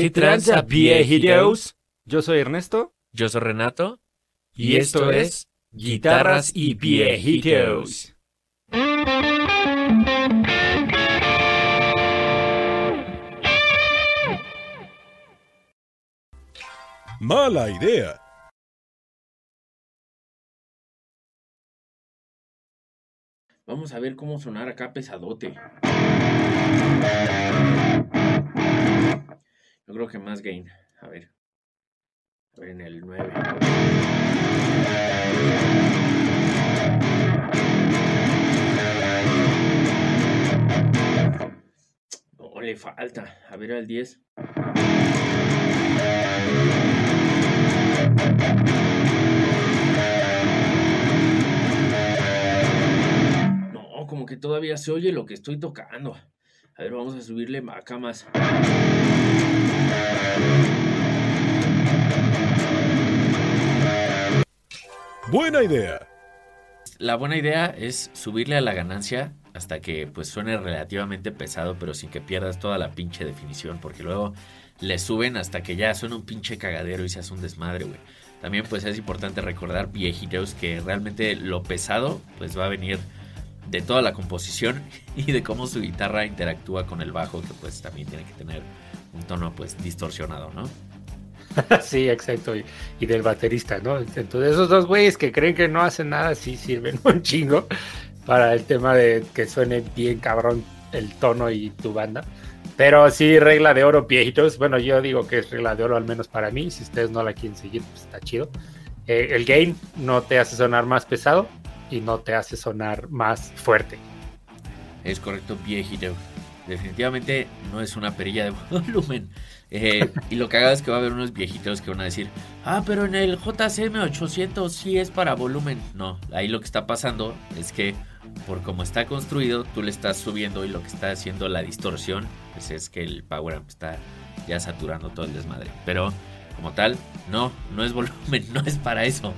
¿Qué tranza, viejitos? Yo soy Ernesto. Yo soy Renato. Y esto es Guitarras y Viejitos. Mala idea. Vamos a ver cómo sonar acá pesadote. Que más gain. A ver. A ver en el 9. No, le falta. A ver al 10. No, como que todavía se oye lo que estoy tocando. A ver, vamos a subirle acá más. Buena idea. La buena idea es subirle a la ganancia hasta que pues suene relativamente pesado, pero sin que pierdas toda la pinche definición, porque luego le suben hasta que ya suena un pinche cagadero y se hace un desmadre, güey. También pues es importante recordar viejitos que realmente lo pesado pues va a venir de toda la composición y de cómo su guitarra interactúa con el bajo, que pues también tiene que tener un tono pues distorsionado, ¿no? sí, exacto. Y, del baterista, ¿no? Entonces esos dos güeyes que creen que no hacen nada, sí sirven un chingo para el tema de que suene bien cabrón el tono y tu banda. Pero sí, regla de oro, viejitos. Bueno, yo digo que es regla de oro, al menos para mí. Si ustedes no la quieren seguir, pues está chido. Eh, el gain no te hace sonar más pesado y no te hace sonar más fuerte. Es correcto, viejito. Definitivamente no es una perilla de volumen. Eh, y lo que haga es que va a haber unos viejitos que van a decir, ah, pero en el JCM 800 sí es para volumen. No, ahí lo que está pasando es que por cómo está construido, tú le estás subiendo y lo que está haciendo la distorsión, pues es que el power amp está ya saturando todo el desmadre. Pero como tal, no, no es volumen, no es para eso.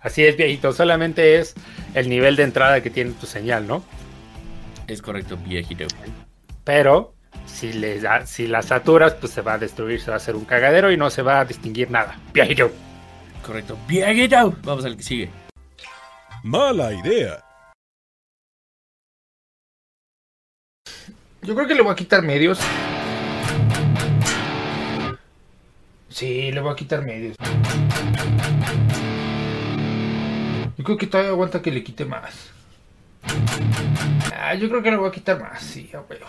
Así es, viejito, solamente es el nivel de entrada que tiene tu señal, ¿no? Es correcto, viejito. Pero si, le da, si la saturas, pues se va a destruir, se va a hacer un cagadero y no se va a distinguir nada. Viejito. Correcto, viejito. Vamos al que sigue. Mala idea. Yo creo que le voy a quitar medios. Sí, le voy a quitar medios. Que todavía aguanta que le quite más. Ah, yo creo que le voy a quitar más, sí, ya veo.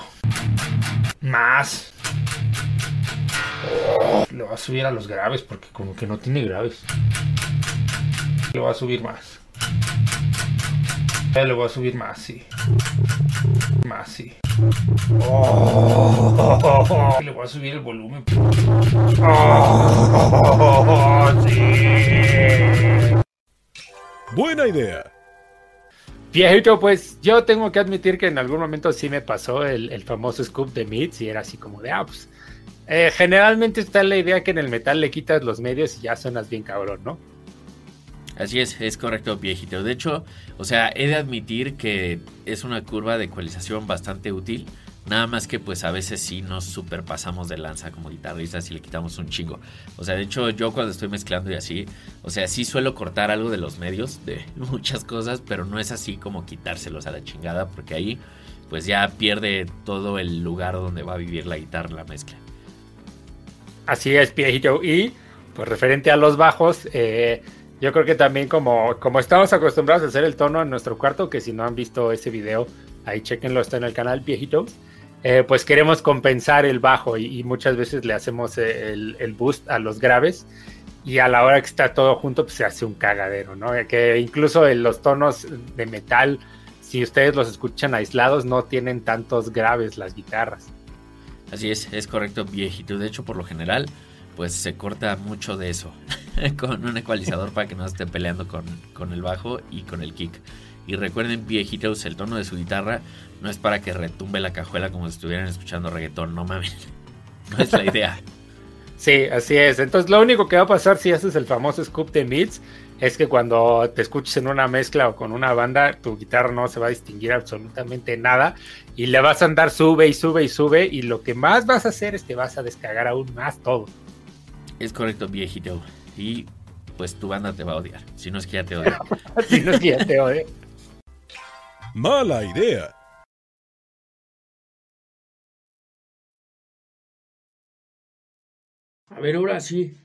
Más. Le voy a subir a los graves porque como que no tiene graves. Le voy a subir más. Le voy a subir más, sí. Más, sí. Oh, le voy a subir el volumen. Oh, sí. Buena idea. Viejito, pues yo tengo que admitir que en algún momento sí me pasó el, el famoso scoop de Mids y era así como de, ah, pues eh, generalmente está la idea que en el metal le quitas los medios y ya suenas bien cabrón, ¿no? Así es, es correcto, viejito. De hecho, o sea, he de admitir que es una curva de ecualización bastante útil. Nada más que pues a veces sí nos superpasamos de lanza como guitarristas y le quitamos un chingo. O sea, de hecho yo cuando estoy mezclando y así, o sea, sí suelo cortar algo de los medios, de muchas cosas, pero no es así como quitárselos a la chingada, porque ahí pues ya pierde todo el lugar donde va a vivir la guitarra la mezcla. Así es, viejito. Y pues referente a los bajos, eh, yo creo que también como, como estamos acostumbrados a hacer el tono en nuestro cuarto, que si no han visto ese video, ahí chequenlo, está en el canal viejitos. Eh, pues queremos compensar el bajo y, muchas veces le hacemos el, el, boost a los graves y a la hora que está todo junto pues se hace un cagadero, ¿no? Que incluso en los tonos de metal, si ustedes los escuchan aislados, no tienen tantos graves las guitarras. Así es, es correcto, viejito. De hecho, por lo general, pues se corta mucho de eso con un ecualizador para que no esté peleando con, con el bajo y con el kick. Y recuerden, viejitos, el tono de su guitarra no es para que retumbe la cajuela como si estuvieran escuchando reggaetón, no mames. No es la idea. sí, así es. Entonces, lo único que va a pasar si haces el famoso scoop de mids es que cuando te escuches en una mezcla o con una banda, tu guitarra no se va a distinguir absolutamente nada y le vas a andar sube y sube y sube y lo que más vas a hacer es que vas a descargar aún más todo. Es correcto, viejito. Y pues tu banda te va a odiar, si no es que ya te odia. si no es que ya te odia. Mala idea. A ver, ahora sí.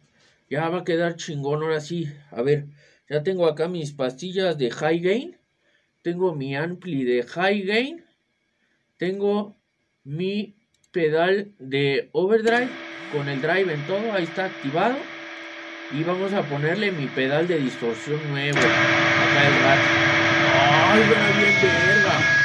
Ya va a quedar chingón, ahora sí. A ver, ya tengo acá mis pastillas de high gain. Tengo mi ampli de high gain. Tengo mi pedal de overdrive con el drive en todo. Ahí está activado. Y vamos a ponerle mi pedal de distorsión nuevo. Acá el rato. ¡Ay, bien verga!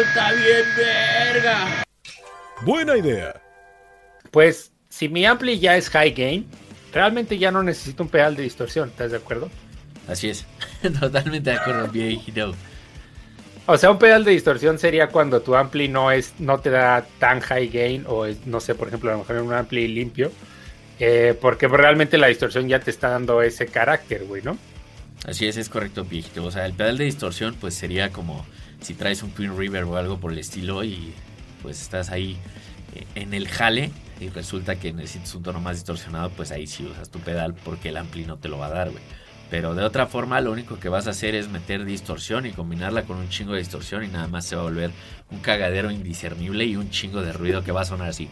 está bien verga. Buena idea. Pues si mi ampli ya es high gain, realmente ya no necesito un pedal de distorsión, ¿estás de acuerdo? Así es, totalmente de acuerdo, viejito. O sea, un pedal de distorsión sería cuando tu ampli no es, no te da tan high gain, o es, no sé, por ejemplo, a lo mejor en un ampli limpio, eh, porque realmente la distorsión ya te está dando ese carácter, güey, ¿no? Así es, es correcto, viejito. O sea, el pedal de distorsión, pues sería como si traes un Twin River o algo por el estilo y pues estás ahí eh, en el jale y resulta que necesitas un tono más distorsionado, pues ahí sí usas tu pedal porque el ampli no te lo va a dar, güey. Pero de otra forma, lo único que vas a hacer es meter distorsión y combinarla con un chingo de distorsión y nada más se va a volver un cagadero indiscernible y un chingo de ruido que va a sonar así.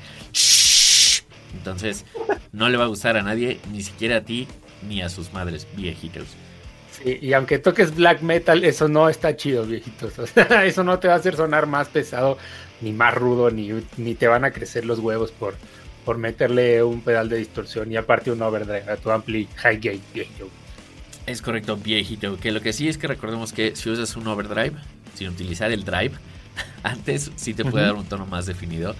Entonces, no le va a gustar a nadie, ni siquiera a ti, ni a sus madres viejitos y aunque toques black metal, eso no está chido, viejitos. eso no te va a hacer sonar más pesado, ni más rudo, ni, ni te van a crecer los huevos por, por meterle un pedal de distorsión y aparte un overdrive a tu ampli high viejito. Es correcto, viejito. Que lo que sí es que recordemos que si usas un overdrive, sin utilizar el drive, antes sí te puede dar un tono más definido.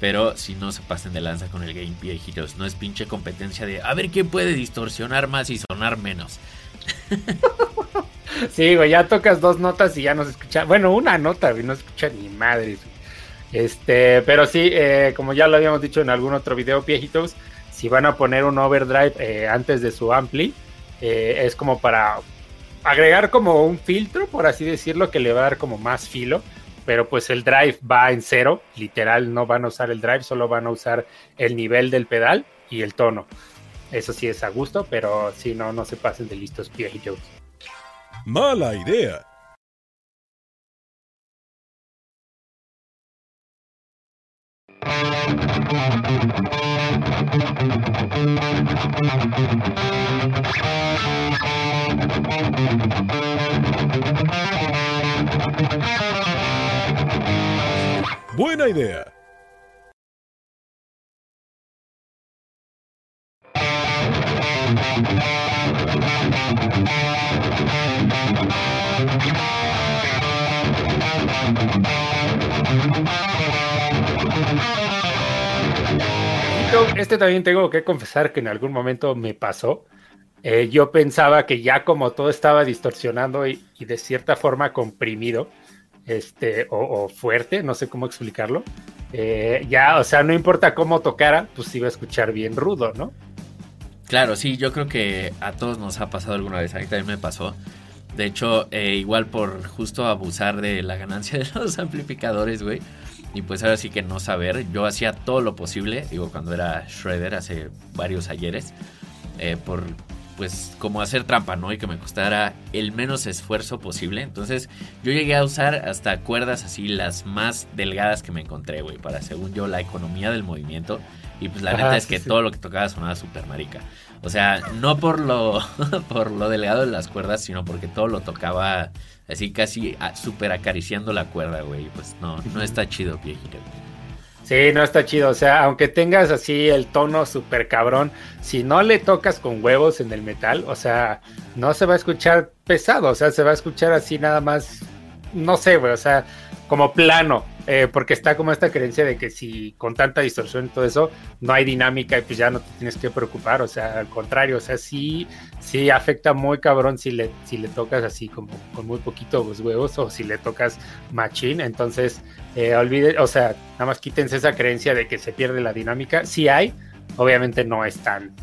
Pero si no se pasen de lanza con el game, viejitos. No es pinche competencia de a ver quién puede distorsionar más y sonar menos. sí, güey, ya tocas dos notas y ya no se escucha. Bueno, una nota, güey, no se escucha ni madre. Este, pero sí, eh, como ya lo habíamos dicho en algún otro video, viejitos, si van a poner un overdrive eh, antes de su ampli, eh, es como para agregar como un filtro, por así decirlo, que le va a dar como más filo. Pero pues el drive va en cero, literal, no van a usar el drive, solo van a usar el nivel del pedal y el tono. Eso sí es a gusto, pero si no, no se pasen de listos viejitos. Mala idea. Buena idea. Este también tengo que confesar que en algún momento me pasó. Eh, yo pensaba que ya como todo estaba distorsionando y, de cierta forma comprimido, este, o, fuerte, no sé cómo explicarlo, eh, ya, o sea, no importa cómo tocara, pues iba a escuchar bien rudo, ¿no? Claro, sí, yo creo que a todos nos ha pasado alguna vez, a mí también me pasó. De hecho, eh, igual por justo abusar de la ganancia de los amplificadores, güey. Y pues ahora sí que no saber, yo hacía todo lo posible, digo, cuando era Shredder hace varios ayeres, eh, por pues como hacer trampa, ¿no? Y que me costara el menos esfuerzo posible. Entonces yo llegué a usar hasta cuerdas así las más delgadas que me encontré, güey, para según yo la economía del movimiento. Y pues la neta es que todo lo que tocaba sonaba súper marica. O sea, no por lo, por lo delgado de las cuerdas, sino porque todo lo tocaba así casi súper acariciando la cuerda, güey. Pues no, no está chido, viejito. Sí, no está chido. O sea, aunque tengas así el tono súper cabrón, si no le tocas con huevos en el metal, o sea, no se va a escuchar pesado. O sea, se va a escuchar así nada más no sé, güey, o sea, como plano, eh, porque está como esta creencia de que si con tanta distorsión y todo eso, no hay dinámica y pues ya no te tienes que preocupar, o sea, al contrario, o sea, sí, sí afecta muy cabrón si le, si le tocas así como con muy poquito los huevos o si le tocas machín, entonces, eh, olvide, o sea, nada más quítense esa creencia de que se pierde la dinámica, sí hay, obviamente no es tan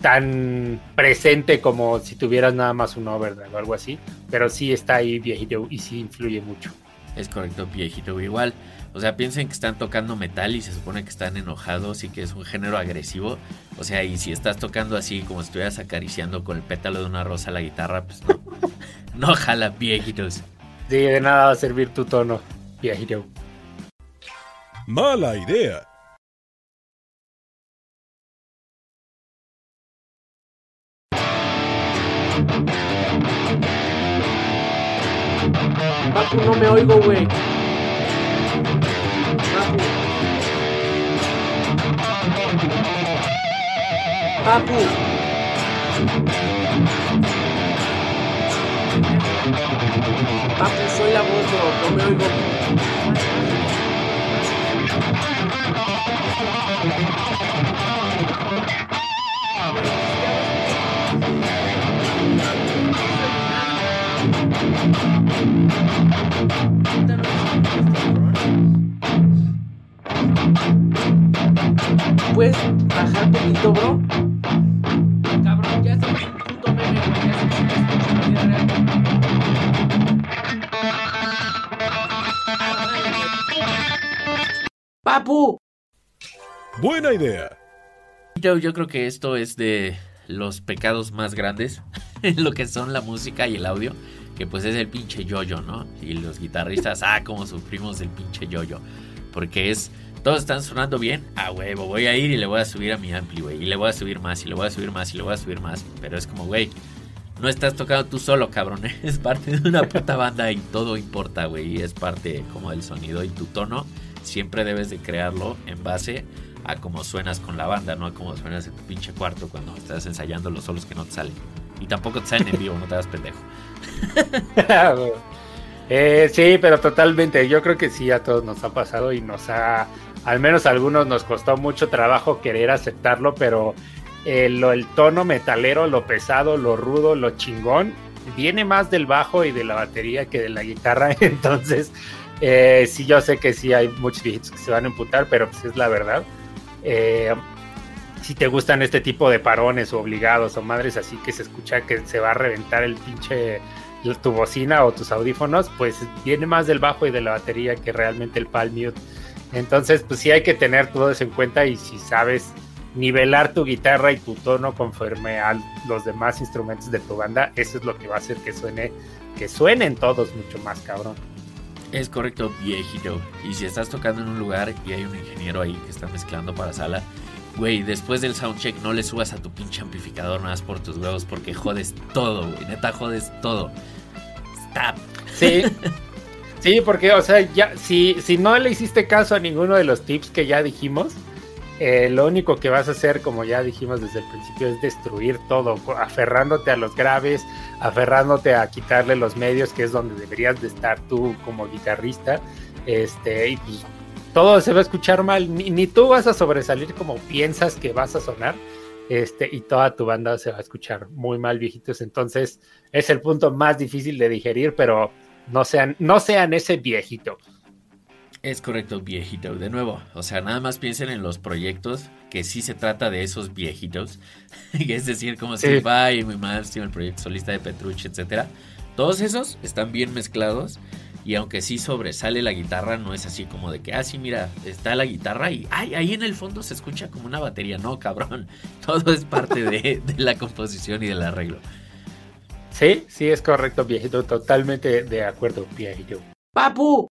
tan presente como si tuvieras nada más un overdrive o algo así, pero sí está ahí viejito y sí influye mucho. Es correcto, viejito. Igual, o sea, piensen que están tocando metal y se supone que están enojados y que es un género agresivo. O sea, y si estás tocando así como si estuvieras acariciando con el pétalo de una rosa la guitarra, pues no. no jala, viejitos. Sí, de nada va a servir tu tono, viejito. Mala idea. Papu, no me oigo, güey. Papu. Papu. Papu, soy la. No me oigo. ¿Puedes Papu. Buena idea. Yo, yo creo que esto es de los pecados más grandes en lo que son la música y el audio, que pues es el pinche yoyo, ¿no? Y los guitarristas, ah, como sufrimos del pinche yoyo, porque es, todos están sonando bien, a huevo, voy a ir y le voy a subir a mi ampli, güey, y le voy a subir más, y le voy a subir más, y le voy a subir más, pero es como, güey, no estás tocando tú solo, cabrón, es parte de una puta banda y todo importa, güey, es parte como del sonido y tu tono, siempre debes de crearlo en base a cómo suenas con la banda, no a cómo suenas en tu pinche cuarto cuando estás ensayando los solos que no te salen. Y tampoco te salen en vivo, no te hagas pendejo. Eh, sí, pero totalmente. Yo creo que sí, a todos nos ha pasado y nos ha, al menos a algunos nos costó mucho trabajo querer aceptarlo, pero eh, lo- el tono metalero, lo pesado, lo rudo, lo chingón, viene más del bajo y de la batería que de la guitarra. Entonces, eh, sí, yo sé que sí hay muchos viejitos que se van a emputar, pero pues es la verdad. Eh, si te gustan este tipo de parones o obligados o madres así que se escucha que se va a reventar el pinche tu bocina o tus audífonos, pues viene más del bajo y de la batería que realmente el palm mute. Entonces, pues sí hay que tener todo eso en cuenta y si sabes nivelar tu guitarra y tu tono conforme a los demás instrumentos de tu banda, eso es lo que va a hacer que suene, que suenen todos mucho más cabrón. Es correcto, viejito. Y si estás tocando en un lugar y hay un ingeniero ahí que está mezclando para sala, güey, después del soundcheck no le subas a tu pinche amplificador nada más por tus huevos porque jodes todo, güey. Neta, jodes todo. Stop. Sí. Sí, porque, o sea, ya, si, si no le hiciste caso a ninguno de los tips que ya dijimos, eh, lo único que vas a hacer, como ya dijimos desde el principio, es destruir todo, aferrándote a los graves, aferrándote a quitarle los medios, que es donde deberías de estar tú como guitarrista. Este, y pues todo se va a escuchar mal, ni, ni tú vas a sobresalir como piensas que vas a sonar. Este, y toda tu banda se va a escuchar muy mal, viejitos. Entonces, es el punto más difícil de digerir, pero no sean, no sean ese viejito. Es correcto, viejito. De nuevo, o sea, nada más piensen en los proyectos que sí se trata de esos viejitos. es decir, como Sí. Steve Vai, My Malmsteen, el proyecto solista de Petrucci, etcétera. Todos esos están bien mezclados. Y aunque sí sobresale la guitarra, no es así como de que, ah, sí, mira, está la guitarra y ay, ahí en el fondo se escucha como una batería. No, cabrón. Todo es parte de, de la composición y del arreglo. Sí, sí, es correcto, viejito. Totalmente de acuerdo, viejito. Papu.